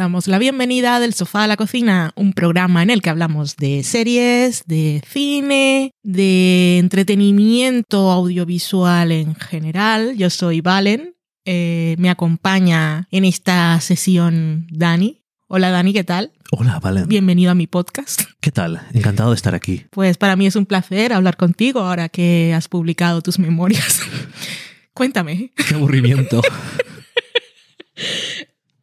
Damos la bienvenida del sofá a la cocina, un programa en el que hablamos de series, de cine, de entretenimiento audiovisual en general. Yo soy Valen. Eh, me acompaña en esta sesión Dani. Hola Dani, ¿qué tal? Hola, Valen. Bienvenido a mi podcast. ¿Qué tal? Encantado de estar aquí. Pues para mí es un placer hablar contigo ahora que has publicado tus memorias. Cuéntame. Qué aburrimiento.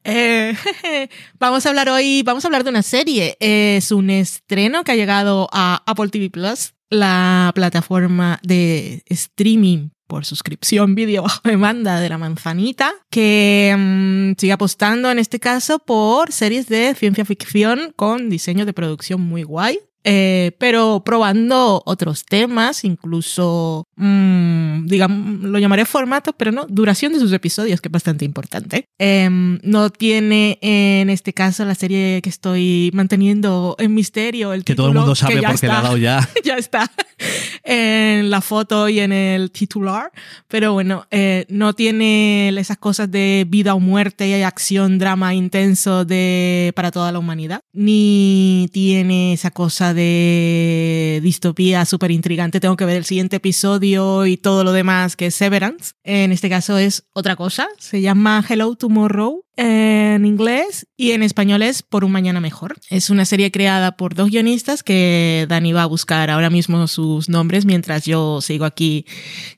Eh, vamos a hablar hoy, vamos a hablar de una serie. Es un estreno que ha llegado a Apple TV Plus, la plataforma de streaming por suscripción vídeo bajo demanda de la manzanita, que mm, sigue apostando en este caso por series de ciencia ficción con diseño de producción muy guay. Eh, pero probando otros temas, incluso, mm, digamos, lo llamaré formato, pero no, duración de sus episodios, que es bastante importante. Em, no tiene en este caso la serie que estoy manteniendo en misterio. El que todo el mundo sabe porque la ha dado ya. ya está en la foto y en el titular, pero bueno, eh, no tiene esas cosas de vida o muerte y acción, drama intenso de para toda la humanidad, ni tiene esa cosa de distopía súper intrigante, tengo que ver el siguiente episodio y todo lo demás que es Severance. En este caso es otra cosa, se llama Hello Tomorrow en inglés y en español es Por un Mañana Mejor. Es una serie creada por dos guionistas que Dani va a buscar ahora mismo sus nombres mientras yo sigo aquí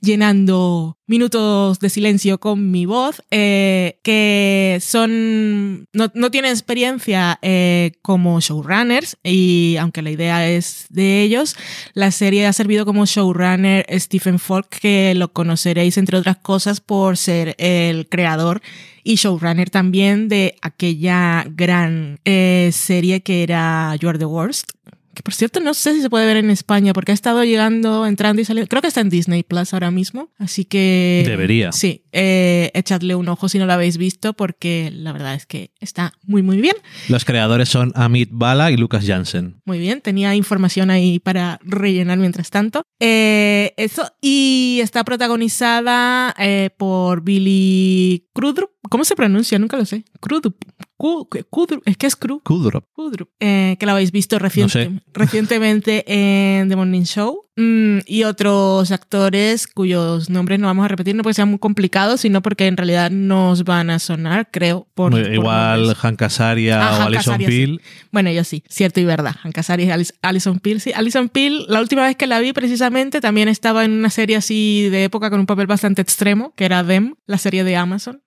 llenando minutos de silencio con mi voz, eh, que son, no, no tienen experiencia eh, como showrunners y aunque la idea es de ellos, la serie ha servido como showrunner Stephen Falk, que lo conoceréis entre otras cosas por ser el creador y showrunner también de aquella gran eh, serie que era You Are the Worst, que por cierto no sé si se puede ver en España porque ha estado llegando, entrando y saliendo. Creo que está en Disney Plus ahora mismo, así que... Debería. Sí, eh, echadle un ojo si no lo habéis visto porque la verdad es que está muy muy bien. Los creadores son Amit Bala y Lucas Jansen. Muy bien, tenía información ahí para rellenar mientras tanto. Eh, eso, y está protagonizada eh, por Billy Crudup. ¿Cómo se pronuncia? Nunca lo sé. Crudup. Kudrup, es que es Cru. Kudrup. Eh, que lo habéis visto reciente, recientemente en The Morning Show. Mm, y otros actores cuyos nombres no vamos a repetir, no porque sean muy complicados, sino porque en realidad nos van a sonar, creo. Por, igual Hank Azaria ah, o Alison Peel. Bueno, yo sí, cierto y verdad. Hank Azaria y Alison Peel, sí. Alison Peel, la última vez que la vi precisamente, también estaba en una serie así de época con un papel bastante extremo, que era Them, la serie de Amazon.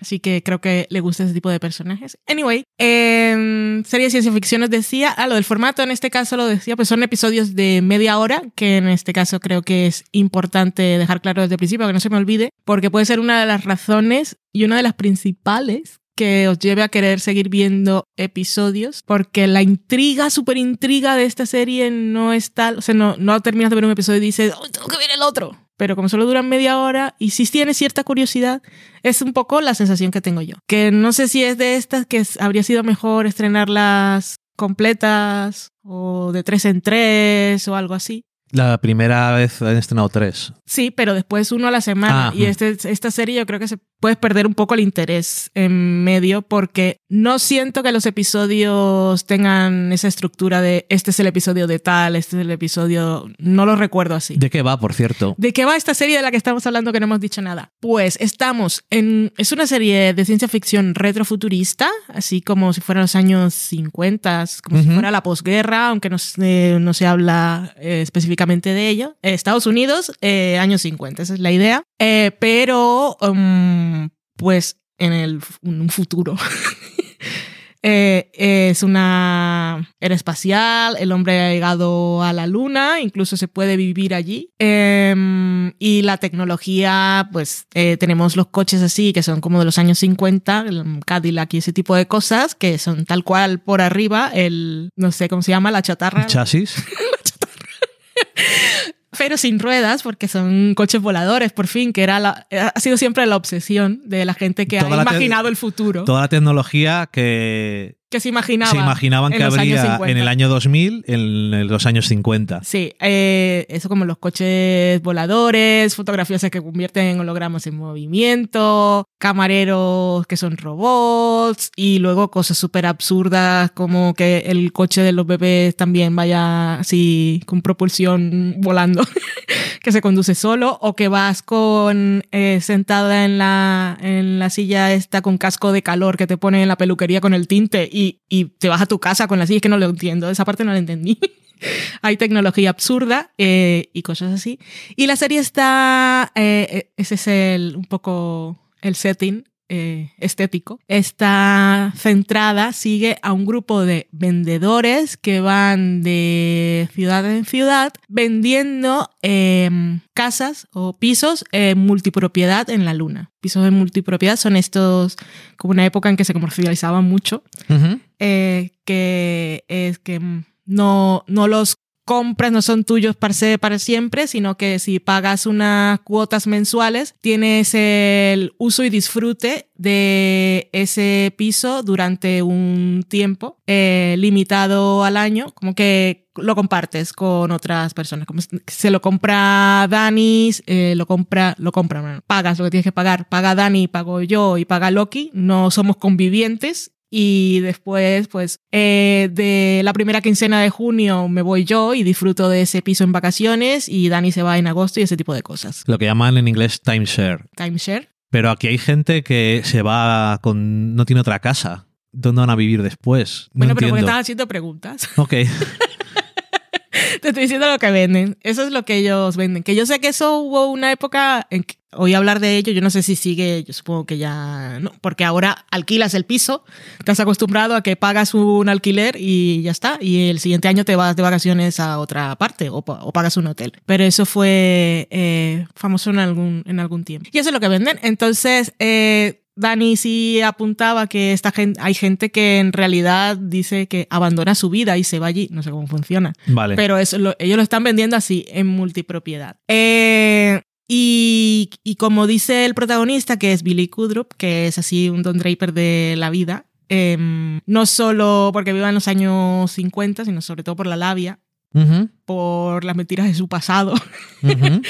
Así que creo que le gusta ese tipo de personajes. Anyway, en serie de ciencia ficción os decía, ah, lo del formato en este caso lo decía, pues son episodios de media hora, que en este caso creo que es importante dejar claro desde el principio, que no se me olvide, porque puede ser una de las razones y una de las principales que os lleve a querer seguir viendo episodios, porque la intriga, súper intriga de esta serie no está, o sea, no, no terminas de ver un episodio y dices, oh, tengo que ver el otro pero como solo duran media hora y si tienes cierta curiosidad, es un poco la sensación que tengo yo. Que no sé si es de estas que habría sido mejor estrenarlas completas o de tres en tres o algo así. La primera vez han estrenado tres. Sí, pero después uno a la semana. Ah, y este, esta serie yo creo que se puede perder un poco el interés en medio porque no siento que los episodios tengan esa estructura de este es el episodio de tal, este es el episodio... No lo recuerdo así. ¿De qué va, por cierto? ¿De qué va esta serie de la que estamos hablando que no hemos dicho nada? Pues estamos en... Es una serie de ciencia ficción retrofuturista, así como si fueran los años 50, como si fuera la posguerra, aunque no se, no se habla eh, específicamente de ello. Estados Unidos, eh, años 50, esa es la idea. Eh, pero, um, pues, en el, un futuro. Eh, es una era espacial, el hombre ha llegado a la luna, incluso se puede vivir allí. Em, y la tecnología, pues tenemos los coches así, que son como de los años 50, el Cadillac y ese tipo de cosas, que son tal cual por arriba, el, no sé cómo se llama, la chatarra. chasis? Pero sin ruedas, porque son coches voladores, por fin, que era la, ha sido siempre la obsesión de la gente que ha imaginado el futuro. Toda la tecnología que que se imaginaban. Se imaginaban que habría 50. en el año 2000, en los años 50. Sí, eh, eso como los coches voladores, fotografías que convierten en hologramas en movimiento, camareros que son robots y luego cosas súper absurdas como que el coche de los bebés también vaya así con propulsión volando, que se conduce solo o que vas con eh, sentada en la, en la silla esta con casco de calor que te pone en la peluquería con el tinte y, y te vas a tu casa con la silla, es que no lo entiendo, esa parte no la entendí. Hay tecnología absurda eh, y cosas así. Y la serie está, eh, ese es el, un poco el setting eh, estético. Está centrada, sigue a un grupo de vendedores que van de ciudad en ciudad vendiendo em, casas o pisos en multipropiedad en la luna. Pisos de multipropiedad son estos, como una época en que se comercializaban mucho, eh, que es que no, no los compras, no son tuyos para, siempre, sino que si pagas unas cuotas mensuales, tienes el uso y disfrute de ese piso durante un tiempo eh, limitado al año, como que lo compartes con otras personas. Como se lo compra Dani, eh, lo compra, lo compra, pagas lo que tienes que pagar, paga Dani, pago yo y paga Loki, no somos convivientes y después, pues, eh, de la primera quincena de junio me voy yo y disfruto de ese piso en vacaciones y Dani se va en agosto y ese tipo de cosas. Lo que llaman en inglés timeshare. Timeshare. Pero aquí hay gente que se va con. no tiene otra casa. ¿Dónde van a vivir después? No bueno, pero porque entiendo. estás haciendo preguntas. Ok. Te estoy diciendo lo que venden. Eso es lo que ellos venden. Que yo sé que eso hubo una época en que oí hablar de ello. Yo no sé si sigue, yo supongo que ya no, porque ahora alquilas el piso, estás acostumbrado a que pagas un alquiler y ya está. Y el siguiente año te vas de vacaciones a otra parte o, o pagas un hotel. Pero eso fue eh, famoso en algún, en algún tiempo. Y eso es lo que venden. Entonces, eh, Dani sí apuntaba que esta gente, hay gente que en realidad dice que abandona su vida y se va allí. No sé cómo funciona. Vale. Pero eso lo- ellos lo están vendiendo así, en multipropiedad. Eh, y, y como dice el protagonista, que es Billy Kudrup, que es así un Don Draper de la vida, em, no solo porque viva en los años 50, sino sobre todo por la labia, por las mentiras de su pasado.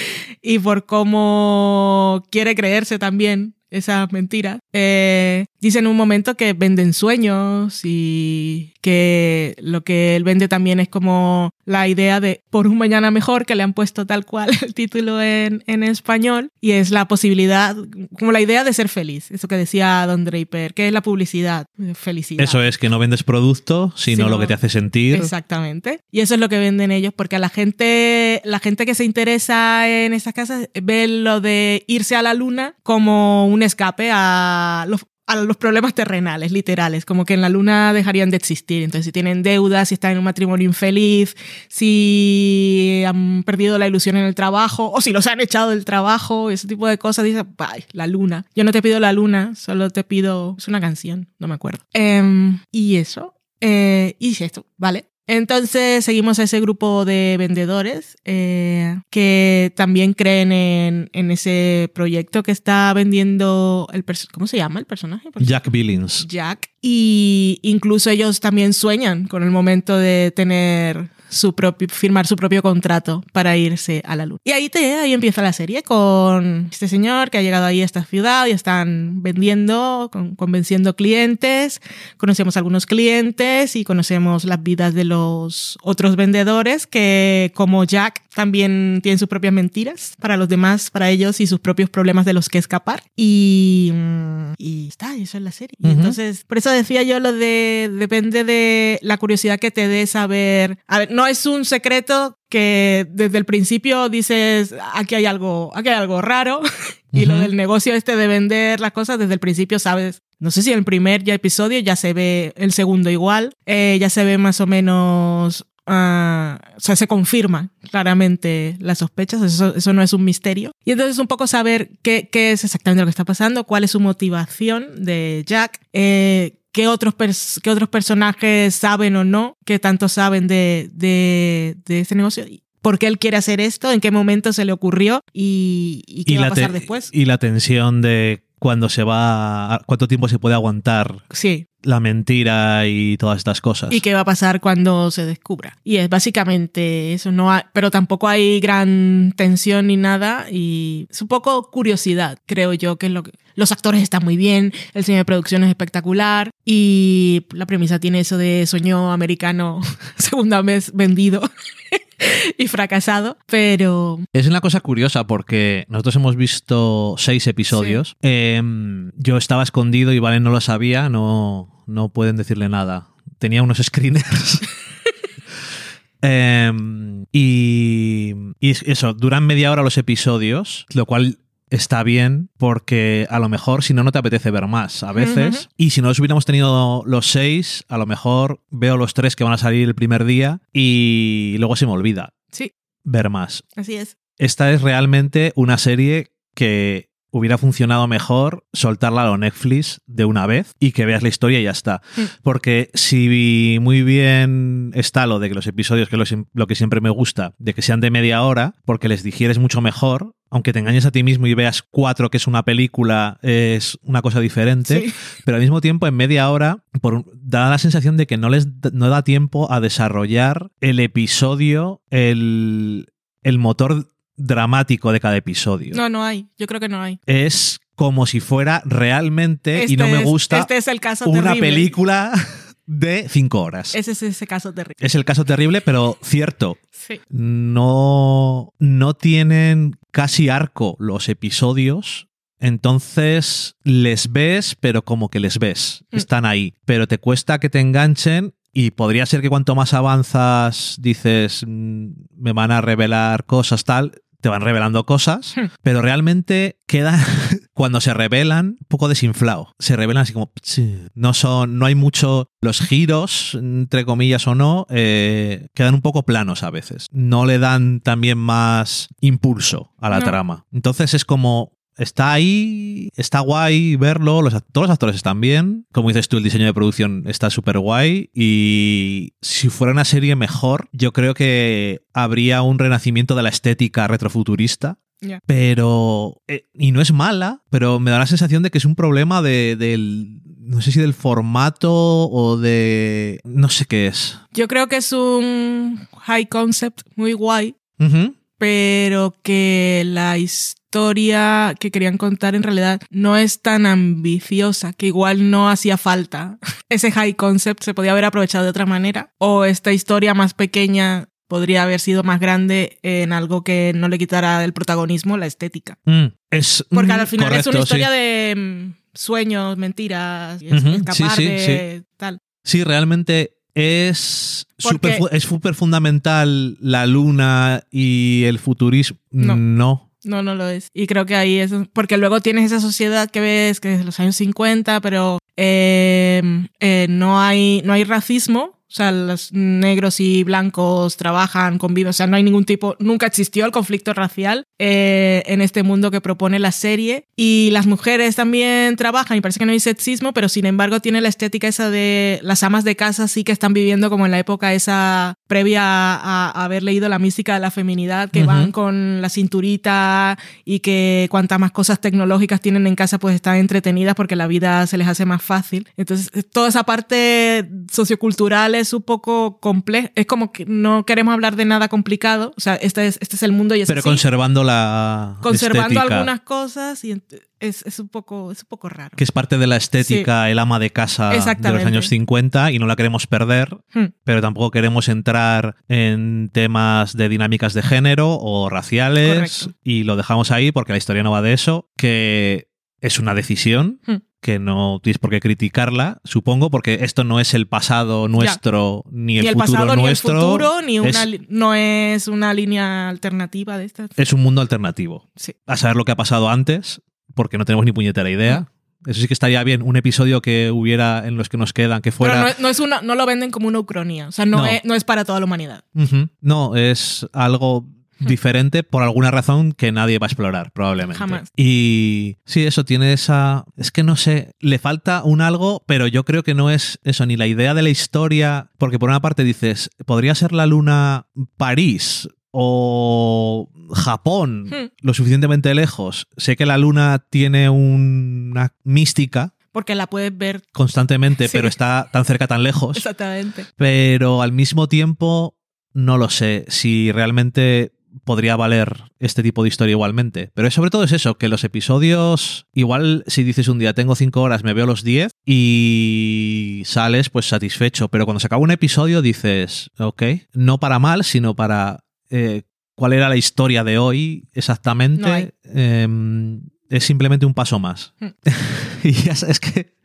Y por cómo quiere creerse también esas mentiras. Eh, dice en un momento que venden sueños y que lo que él vende también es como la idea de por un mañana mejor, que le han puesto tal cual el título en, en español, y es la posibilidad, como la idea de ser feliz, eso que decía Don Draper, que es la publicidad, felicidad. Eso es, que no vendes producto, sino lo que te hace sentir. Exactamente. Y eso es lo que venden ellos, porque a la gente, la gente que se interesa en estas casas ve lo de irse a la luna como un escape a los a los problemas terrenales, literales, como que en la luna dejarían de existir. Entonces, si tienen deudas, si están en un matrimonio infeliz, si han perdido la ilusión en el trabajo, o si los han echado del trabajo, ese tipo de cosas, dice, "Ay, la luna. Yo no te pido la luna, solo te pido. Es una canción, no me acuerdo. Em, y eso. Eh, y esto, ¿vale? Entonces seguimos a ese grupo de vendedores eh, que también creen en, en ese proyecto que está vendiendo el ¿cómo se llama el personaje? Jack Billings. Jack. Y incluso ellos también sueñan con el momento de tener su propio, firmar su propio contrato para irse a la luna. Y ahí, te, ahí empieza la serie con este señor que ha llegado ahí a esta ciudad y están vendiendo, con- convenciendo clientes. Conocemos algunos clientes y conocemos las vidas de los otros vendedores que, como Jack, también tienen sus propias mentiras para los demás, para ellos y sus propios problemas de los que escapar. Y, mm, y está, eso es la serie. Y Ujú. entonces, por eso decía yo lo de, depende de la curiosidad que te dé saber. A ver, no es un secreto que desde el principio dices, aquí hay algo, aquí hay algo raro. y lo Ujú. del negocio este de vender las cosas, desde el principio sabes. No sé si en el primer ya episodio ya se ve el segundo igual, eh, ya se ve más o menos ah, o sea, se confirma claramente las sospechas, eso, eso no es un misterio. Y entonces un poco saber qué, qué es exactamente lo que está pasando, cuál es su motivación de Jack, eh, qué, otros qué otros personajes saben o no, qué tanto saben de, de, de este negocio. ¿Por qué él quiere hacer esto? ¿En qué momento se le ocurrió? ¿Y, y qué va a pasar después? y la tensión de cuando se va, cuánto tiempo se puede aguantar Sí. la mentira y todas estas cosas. ¿Y qué va a pasar cuando se descubra? Y es básicamente eso, no hay- pero tampoco hay gran tensión ni nada y es un poco curiosidad, creo yo, que es lo que... Los actores están muy bien, el cine de producción es espectacular y la premisa tiene eso de sueño americano segunda vez vendido y fracasado, pero Es una cosa curiosa porque nosotros hemos visto seis episodios. Em, yo estaba escondido y Valen no lo sabía, no, no pueden decirle nada. Tenía unos screeners. Em, y, y es- eso, duran media hora los episodios, lo cual está bien porque a lo mejor si no, no te apetece ver más a veces. Y si no los hubiéramos tenido los seis, a lo mejor veo los tres que van a salir el primer día y luego se me olvida sí, ver más así es. esta es realmente una serie que hubiera funcionado mejor soltarla a lo Netflix de una vez y que veas la historia y ya está. Porque si muy bien está lo de que los episodios, que lo, que siempre me gusta, de que sean de media hora, porque les digieres mucho mejor, aunque te engañes a ti mismo y veas cuatro que es una película, es una cosa diferente, Sí. pero al mismo tiempo en media hora por, da la sensación de que no les da- no da tiempo a desarrollar el episodio, el, el motor dramático de cada episodio. No, no hay, yo creo que no hay. Es como si fuera realmente, y no Este me es- gusta, Este es el caso una terrible. película de cinco horas. Ese es ese caso terrible. Es el caso terrible, pero cierto. Sí. No, no tienen casi arco los episodios. Entonces les ves, pero como que les ves. Mm. Están ahí. Pero te cuesta que te enganchen. Y podría ser que cuanto más avanzas, dices, "Mm, me van a revelar cosas, tal. Te van revelando cosas. Hmm. Pero realmente queda, cuando se revelan, un poco desinflado. Se revelan así como. No son. No hay mucho. Los giros, entre comillas o no, eh, quedan un poco planos a veces. No le dan también más impulso a la No. trama. Entonces es como. Está ahí, está guay verlo, los, todos los actores están bien. Como dices tú, el diseño de producción está súper guay. Y si fuera una serie mejor, yo creo que habría un renacimiento de la estética retrofuturista. Ya. Pero. eh, y no es mala, pero me da la sensación de que es un problema de, del. No sé si del formato o de. No sé qué es. Yo creo que es un high concept muy guay, pero que la historia que querían contar en realidad no es tan ambiciosa, que igual no hacía falta. Ese high concept se podía haber aprovechado de otra manera, o esta historia más pequeña podría haber sido más grande en algo que no le quitara el protagonismo, la estética. Mm, Es, Porque mm, al final es una historia sí. de mm, sueños, mentiras, Ujú, escapar sí, sí, de tal. Sí, realmente es súper es fundamental la luna y el futurismo. No. no. No, no lo es. Y creo que ahí es. Porque luego tienes esa sociedad que ves que es de los años 50, pero eh, eh, no, hay, no hay racismo. O sea, los negros y blancos trabajan, conviven. O sea, no hay ningún tipo. Nunca existió el conflicto racial eh, en este mundo que propone la serie. Y las mujeres también trabajan y parece que no hay sexismo, pero sin embargo tiene la estética esa de las amas de casa sí que están viviendo como en la época esa previa a, a haber leído la mística de la feminidad, que Ujú. van con la cinturita y que cuantas más cosas tecnológicas tienen en casa pues están entretenidas porque la vida se les hace más fácil. Entonces, toda esa parte sociocultural es un poco compleja. Es como que no queremos hablar de nada complicado. O sea, este es, este es el mundo y es Pero así. conservando la. conservando estética, algunas cosas y es, es un poco es un poco raro. Que es parte de la estética, el ama de casa de los años 50 y no la queremos perder. Hmm. pero tampoco queremos entrar en temas de dinámicas de género o raciales Correcto. y lo dejamos ahí porque la historia no va de eso, que es una decisión Hmm. Que no tienes por qué criticarla, supongo, porque esto no es el pasado nuestro ni el, ni el futuro pasado ni el nuestro. futuro ni una es, no es una línea alternativa de estas. es un mundo alternativo. Sí. A saber lo que ha pasado antes, porque no tenemos ni puñetera idea. Eso sí que estaría bien, un episodio que hubiera en los que nos quedan, que fuera... Pero no, es- no es una, no lo venden como una ucronía. O sea, no, No. Es, no es para toda la humanidad. No, es algo diferente por alguna razón que nadie va a explorar, probablemente. Jamás. Y sí, eso tiene esa. Es que no sé, le falta un algo, pero yo creo que no es eso, ni la idea de la historia. Porque por una parte dices, podría ser la luna París. o Japón Hmm. lo suficientemente lejos. Sé que la luna tiene una mística Porque la puedes ver constantemente, Sí. pero está tan cerca, tan lejos. exactamente. Pero al mismo tiempo, no lo sé si realmente podría valer este tipo de historia igualmente. Pero sobre todo es eso, que los episodios, igual si dices un día tengo cinco horas, me veo los 10 y sales pues satisfecho. Pero cuando se acaba un episodio dices, ok, no para mal, sino para eh, cuál era la historia de hoy exactamente. No. Em, es simplemente un paso más. Mm. y ya sabes, es que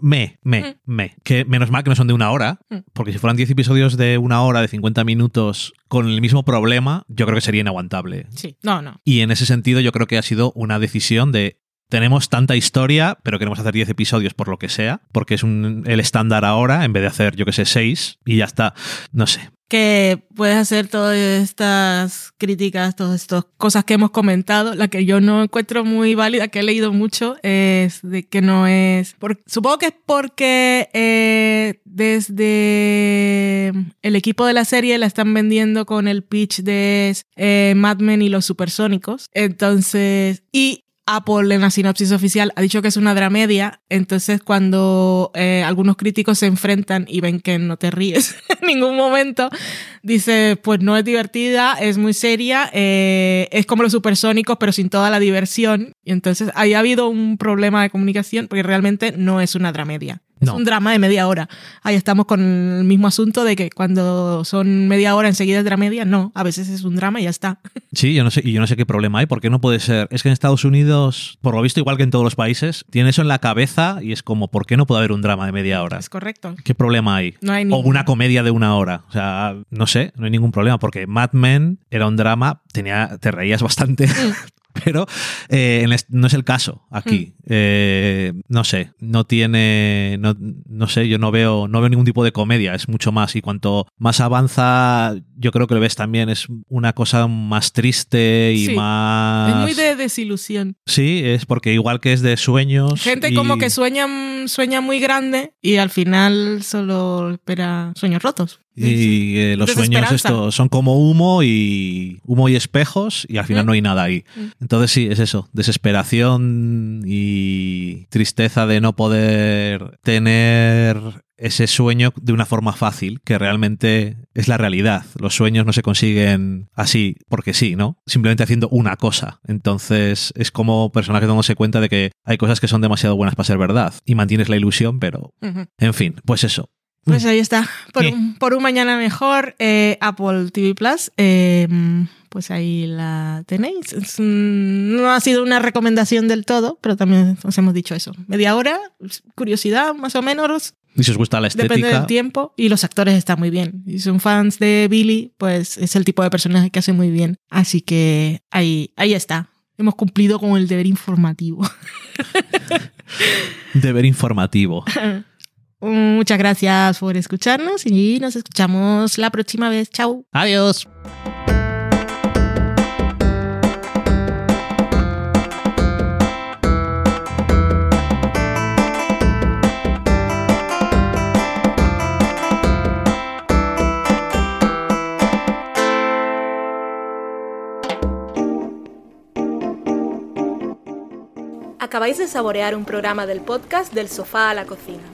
me, me, me. Que menos mal que no son de una hora, Mm. porque si fueran 10 episodios de una hora, de 50 minutos, con el mismo problema, yo creo que sería inaguantable. Sí, no, no. Y en ese sentido, yo creo que ha sido una decisión de. Tenemos tanta historia, pero queremos hacer 10 episodios por lo que sea, porque es un, el estándar ahora, en vez de hacer, yo que sé, 6, y ya está. No sé. Que puedes hacer todas estas críticas, todas estas cosas que hemos comentado. La que yo no encuentro muy válida, que he leído mucho, es de que no es. supongo que es porque eh, desde el equipo de la serie la están vendiendo con el pitch de eh, Mad Men y los supersónicos. Entonces, y Apple en la sinopsis oficial ha dicho que es una dramedia, entonces cuando eh, algunos críticos se enfrentan y ven que no te ríes en ningún momento, dice, pues no es divertida, es muy seria, eh, es como los supersónicos pero sin toda la diversión, y entonces ahí ha habido un problema de comunicación porque realmente no es una dramedia. Es No. un drama de media hora. Ahí estamos con el mismo asunto de que cuando son media hora enseguida es dramedia, no, a veces es un drama y ya está. Sí, yo no sé, y yo no sé qué problema hay, porque no puede ser. Es que en Estados Unidos, por lo visto, igual que en todos los países, tiene eso en la cabeza y es como, ¿por qué no puede haber un drama de media hora? Es correcto. ¿Qué problema hay? No hay O una comedia de una hora. O sea, no sé, no hay ningún problema, porque Mad Men era un drama, tenía, te reías bastante. Pero eh, no es el caso aquí. Eh, no sé, no tiene. No, no sé, yo no veo, no veo ningún tipo de comedia, es mucho más. Y cuanto más avanza, yo creo que lo ves también, es una cosa más triste y Sí. más. Es muy de desilusión. Sí, es porque igual que es de sueños. Gente y- como que sueña, sueña muy grande y al final solo espera sueños rotos. Y eh, los sueños son como humo y humo y espejos y al final Mm. no hay nada ahí. Mm. Entonces sí, es eso, desesperación y tristeza de no poder tener ese sueño de una forma fácil, que realmente es la realidad. Los sueños no se consiguen así porque sí, ¿no? Simplemente haciendo una cosa. Entonces es como personaje dándose cuenta de que hay cosas que son demasiado buenas para ser verdad y mantienes la ilusión, pero en fin, pues eso. Pues ahí está. Por, un, por un mañana mejor, eh, Apple TV Plus. eh, pues ahí la tenéis. Es no ha sido una recomendación del todo, pero también os hemos dicho eso. Media hora, curiosidad más o menos, Y si os gusta la estética. depende del tiempo. Y los actores están muy bien. Y son fans de Billy, pues es el tipo de personaje que hace muy bien. Así que ahí, ahí está. Hemos cumplido con el deber informativo. Deber informativo. Muchas gracias por escucharnos y nos escuchamos la próxima vez. Chao. Adiós. Acabáis de saborear un programa del podcast Del sofá a la cocina.